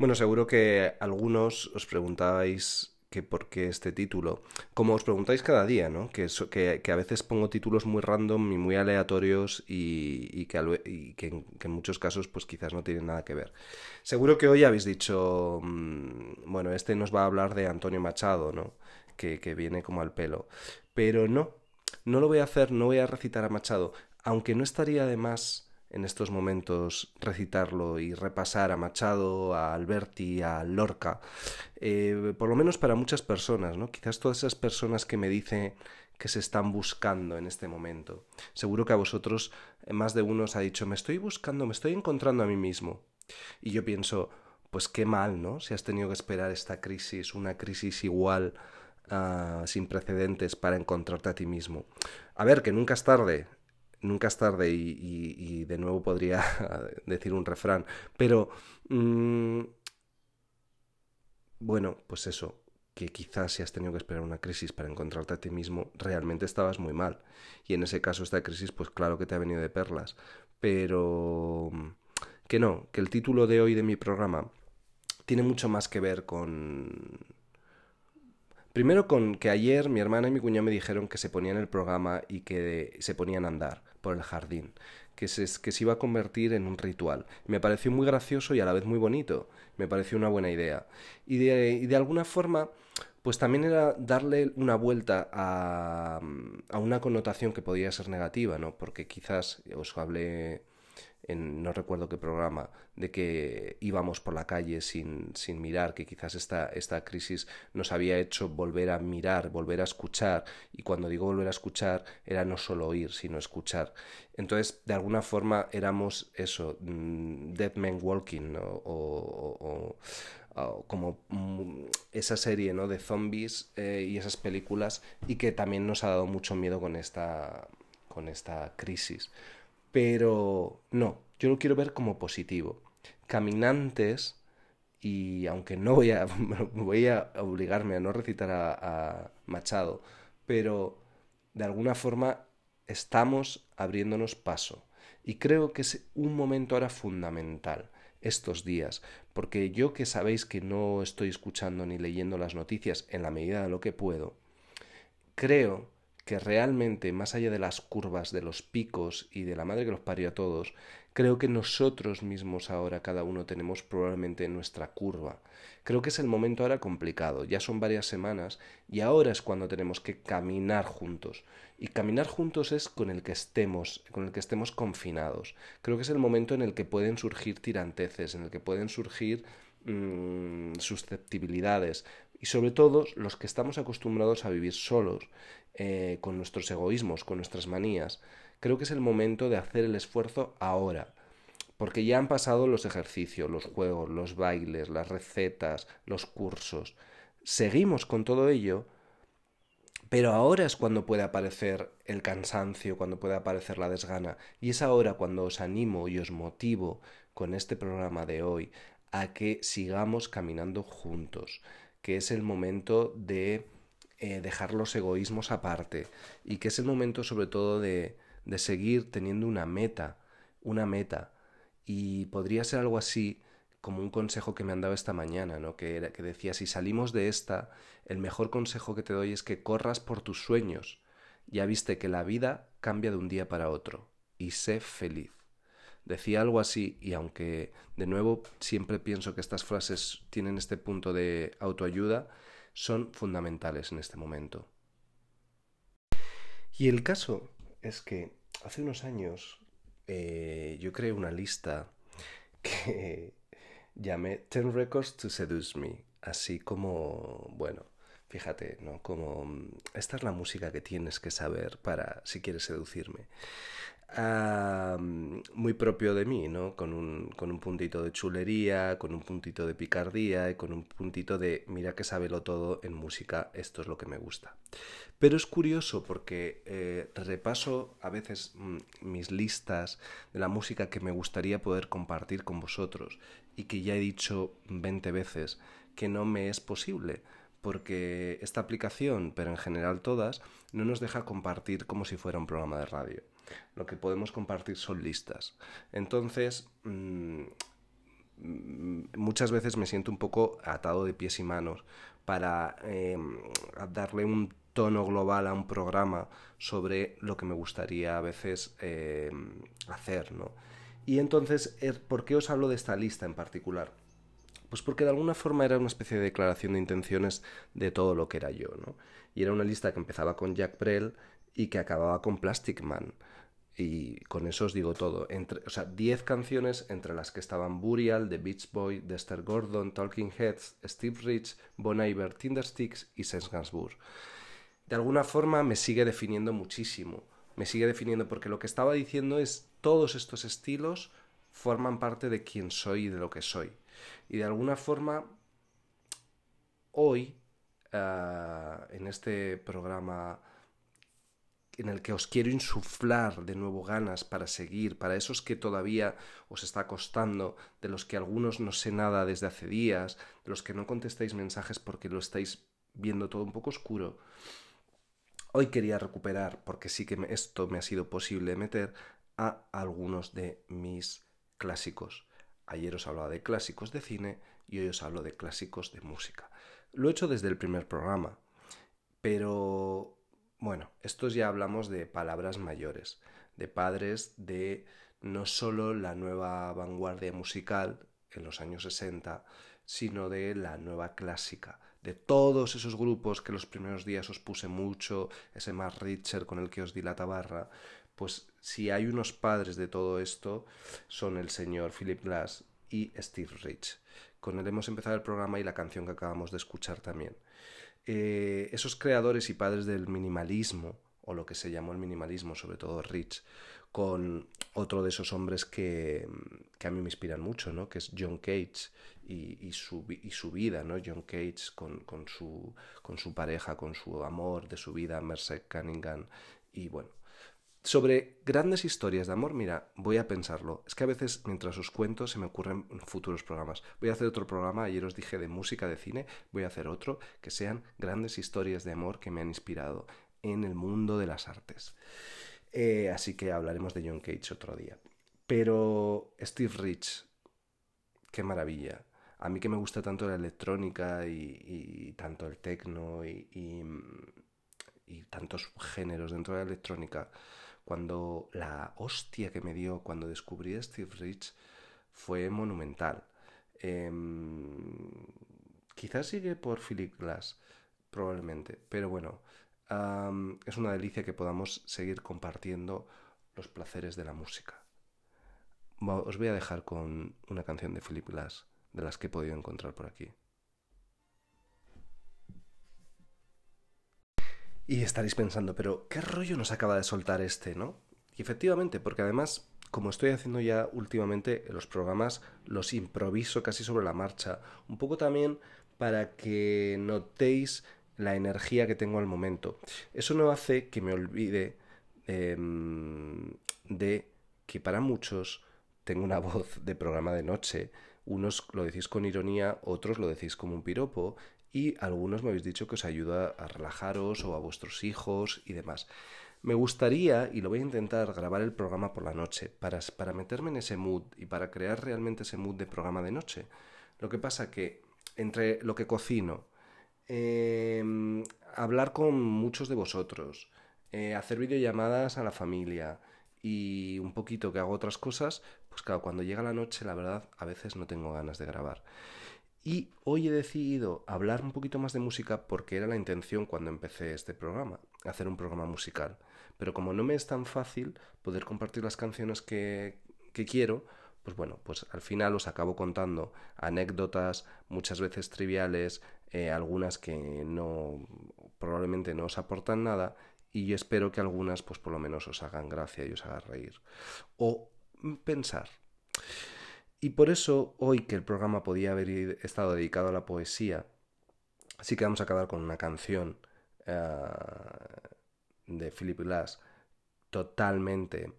Bueno, seguro que algunos os preguntabais que por qué este título. Como os preguntáis cada día, ¿no? Que, que, a veces pongo títulos muy random y muy aleatorios y, que, que, en, muchos casos pues quizás no tienen nada que ver. Seguro que hoy habéis dicho, mm, bueno, este nos va a hablar de Antonio Machado, ¿no? Que, que viene como al pelo. Pero no, no lo voy a hacer, no voy a recitar a Machado, aunque no estaría de más en estos momentos recitarlo y repasar a Machado, a Alberti, a Lorca, eh, por lo menos para muchas personas, ¿no? Quizás todas esas personas que me dicen que se están buscando en este momento. Seguro que a vosotros eh, más de uno os ha dicho, me estoy buscando, me estoy encontrando a mí mismo. Y yo pienso, pues qué mal, ¿no? Si has tenido que esperar esta crisis, una crisis igual, ah, sin precedentes, para encontrarte a ti mismo. A ver, que nunca es tarde, nunca es tarde y, de nuevo podría decir un refrán, pero mm, bueno, pues eso, que quizás si has tenido que esperar una crisis para encontrarte a ti mismo, realmente estabas muy mal. Y en ese caso esta crisis, pues claro que te ha venido de perlas, pero que no, que el título de hoy de mi programa tiene mucho más que ver con Primero con que ayer mi hermana y mi cuñado me dijeron que se ponían el programa y que se ponían a andar por el jardín, que se, que iba a convertir en un ritual. Me pareció muy gracioso y a la vez muy bonito, me pareció una buena idea. Y de, y de alguna forma, pues también era darle una vuelta a, a una connotación que podía ser negativa, ¿no? Porque quizás os hablé en no recuerdo qué programa, de que íbamos por la calle sin, sin mirar, que quizás esta, esta crisis nos había hecho volver a mirar, volver a escuchar, y cuando digo volver a escuchar era no solo oír, sino escuchar. Entonces, de alguna forma éramos eso, mm, Dead Men Walking, o, como mm, esa serie ¿no? de zombies eh, y esas películas, y que también nos ha dado mucho miedo con esta, con esta crisis. Pero no, yo lo quiero ver como positivo. Caminantes, y aunque no voy a, voy a obligarme a no recitar a, Machado, pero de alguna forma estamos abriéndonos paso. Y creo que es un momento ahora fundamental estos días, porque yo que sabéis que no estoy escuchando ni leyendo las noticias en la medida de lo que puedo, creo que realmente, más allá de las curvas, de los picos y de la madre que los parió a todos, creo que nosotros mismos ahora, cada uno, tenemos probablemente nuestra curva. Creo que es el momento ahora complicado, ya son varias semanas y ahora es cuando tenemos que caminar juntos. Y caminar juntos es con el que estemos, con el que estemos confinados. Creo que es el momento en el que pueden surgir tiranteces, en el que pueden surgir mm, susceptibilidades, y sobre todo los que estamos acostumbrados a vivir solos, eh, con nuestros egoísmos, con nuestras manías. Creo que es el momento de hacer el esfuerzo ahora, porque ya han pasado los ejercicios, los juegos, los bailes, las recetas, los cursos. Seguimos con todo ello, pero ahora es cuando puede aparecer el cansancio, cuando puede aparecer la desgana, y es ahora cuando os animo y os motivo con este programa de hoy a que sigamos caminando juntos, que es el momento de eh, dejar los egoísmos aparte y que es el momento sobre todo de, de seguir teniendo una meta, una meta. Y podría ser algo así como un consejo que me han dado esta mañana, ¿no? Que, era, que decía, si salimos de esta, el mejor consejo que te doy es que corras por tus sueños. Ya viste que la vida cambia de un día para otro. Y sé feliz. Decía algo así, y aunque de nuevo siempre pienso que estas frases tienen este punto de autoayuda, son fundamentales en este momento. Y el caso es que hace unos años eh, yo creé una lista que llamé Ten Records to Seduce Me, así como, bueno, fíjate, ¿no? Como esta es la música que tienes que saber para si quieres seducirme muy propio de mí, ¿no? Con un, con un puntito de chulería, con un puntito de picardía y con un puntito de mira que sabelo todo en música, esto es lo que me gusta. Pero es curioso porque eh, repaso a veces mm, mis listas de la música que me gustaría poder compartir con vosotros y que ya he dicho 20 veces que no me es posible porque esta aplicación, pero en general todas, no nos deja compartir como si fuera un programa de radio lo que podemos compartir son listas. Entonces, mm, muchas veces me siento un poco atado de pies y manos para em, darle un tono global a un programa sobre lo que me gustaría a veces em, hacer, ¿no? Y entonces, er, ¿por qué os hablo de esta lista en particular? Pues porque de alguna forma era una especie de declaración de intenciones de todo lo que era yo, ¿no? Y era una lista que empezaba con Jack Brel y que acababa con Plastic Man. Y con eso os digo todo. Entre, o sea, 10 canciones entre las que estaban Burial, The Beach Boy, Dexter Gordon, Talking Heads, Steve Rich, Bon Iver, Tindersticks y Sense Gainsbourg. De alguna forma me sigue definiendo muchísimo. Me sigue definiendo porque lo que estaba diciendo es todos estos estilos forman parte de quién soy y de lo que soy. Y de alguna forma, hoy, ah, en este programa en el que os quiero insuflar de nuevo ganas para seguir, para esos que todavía os está costando, de los que algunos no sé nada desde hace días, de los que no contestáis mensajes porque lo estáis viendo todo un poco oscuro. Hoy quería recuperar, porque sí que esto me ha sido posible meter, a algunos de mis clásicos. Ayer os hablaba de clásicos de cine y hoy os hablo de clásicos de música. Lo he hecho desde el primer programa, pero bueno, estos ya hablamos de palabras mayores, de padres de no solo la nueva vanguardia musical en los años 60, sino de la nueva clásica, de todos esos grupos que los primeros días os puse mucho, ese más Richard con el que os di la tabarra, pues si hay unos padres de todo esto, son el señor Philip Glass y Steve Rich. Con él hemos empezado el programa y la canción que acabamos de escuchar también. Eh, esos creadores y padres del minimalismo, o lo que se llamó el minimalismo, sobre todo Rich, con otro de esos hombres que, a mí me inspiran mucho, ¿no? que es John Cage y, su, y su, vida, ¿no? John Cage con, con, su, con su pareja, con su amor de su vida, Mercer Cunningham, y bueno, sobre grandes historias de amor, mira, voy a pensarlo. Es que a veces mientras os cuento se me ocurren futuros programas. Voy a hacer otro programa, ayer os dije de música, de cine, voy a hacer otro que sean grandes historias de amor que me han inspirado en el mundo de las artes. Eh, así que hablaremos de John Cage otro día. Pero Steve Rich, qué maravilla. A mí que me gusta tanto la electrónica y, tanto el techno y, y tantos géneros dentro de la electrónica cuando la hostia que me dio cuando descubrí a Steve Rich fue monumental. Em, quizás sigue por Philip Glass, probablemente, pero bueno, es una delicia que podamos seguir compartiendo los placeres de la música. Os voy a dejar con una canción de Philip Glass, de las que he podido encontrar por aquí. Y estaréis pensando, pero ¿qué rollo nos acaba de soltar este, no? Y efectivamente, porque además, como estoy haciendo ya últimamente los programas, los improviso casi sobre la marcha. Un poco también para que notéis la energía que tengo al momento. Eso no hace que me olvide em, de que para muchos tengo una voz de programa de noche. Unos lo decís con ironía, otros lo decís como un piropo, y algunos me habéis dicho que os ayuda a relajaros o a vuestros hijos y demás. Me gustaría, y lo voy a intentar, grabar el programa por la noche, para, para meterme en ese mood y para crear realmente ese mood de programa de noche. Lo que pasa que entre lo que cocino, em, hablar con muchos de vosotros, eh, hacer videollamadas a la familia y un poquito que hago otras cosas, pues claro, cuando llega la noche, la verdad, a veces no tengo ganas de grabar. Y hoy he decidido hablar un poquito más de música porque era la intención cuando empecé este programa, hacer un programa musical. Pero como no me es tan fácil poder compartir las canciones que, quiero, pues bueno, pues al final os acabo contando anécdotas, muchas veces triviales, eh, algunas que no probablemente no os aportan nada y yo espero que algunas pues por lo menos os hagan gracia y os hagan reír o pensar. Y por eso hoy que el programa podía haber estado dedicado a la poesía, sí que vamos a acabar con una canción eh, de Philip Glass totalmente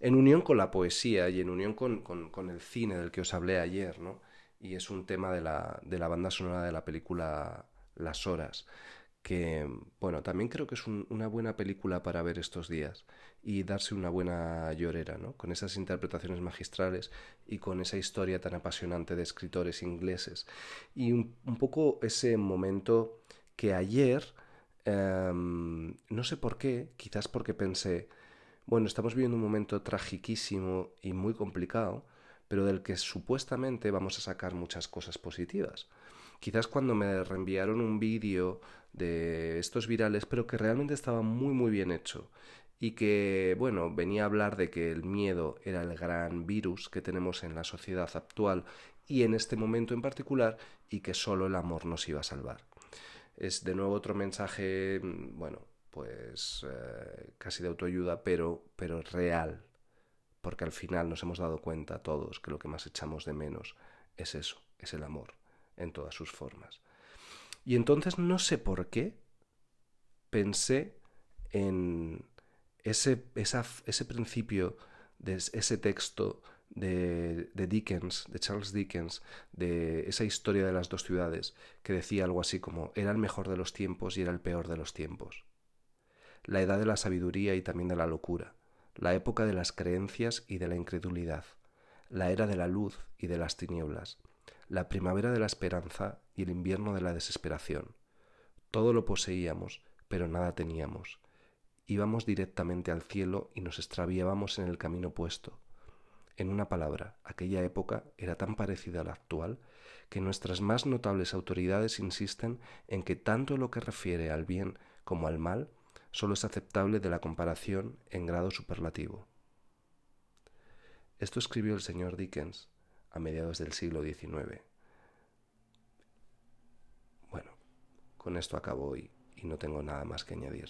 en unión con la poesía y en unión con, el cine del que os hablé ayer, ¿no? Y es un tema de la, de la banda sonora de la película Las Horas, que, bueno, también creo que es una buena película para ver estos días y darse una buena llorera, ¿no? Con esas interpretaciones magistrales y con esa historia tan apasionante de escritores ingleses. Y un, poco ese momento que ayer, em, no sé por qué, quizás porque pensé, bueno, estamos viviendo un momento tragiquísimo y muy complicado, pero del que supuestamente vamos a sacar muchas cosas positivas. Quizás cuando me reenviaron un vídeo de estos virales, pero que realmente estaba muy muy bien hecho y que, bueno, venía a hablar de que el miedo era el gran virus que tenemos en la sociedad actual y en este momento en particular y que solo el amor nos iba a salvar. Es de nuevo otro mensaje, bueno, pues eh, casi de autoayuda, pero, pero real, porque al final nos hemos dado cuenta todos que lo que más echamos de menos es eso, es el amor en todas sus formas. Y entonces no sé por qué pensé en ese, ese principio de ese texto de, de, Dickens, de Charles Dickens, de esa historia de las dos ciudades, que decía algo así como era el mejor de los tiempos y era el peor de los tiempos. La edad de la sabiduría y también de la locura, la época de las creencias y de la incredulidad, la era de la luz y de las tinieblas, la primavera de la esperanza y el invierno de la desesperación. Todo lo poseíamos, pero nada teníamos. Íbamos directamente al cielo y nos extraviábamos en el camino opuesto. En una palabra, aquella época era tan parecida a la actual que nuestras más notables autoridades insisten en que tanto lo que refiere al bien como al mal solo es aceptable de la comparación en grado superlativo. Esto escribió el señor Dickens a mediados del siglo XIX. Bueno, con esto acabo hoy y no tengo nada más que añadir.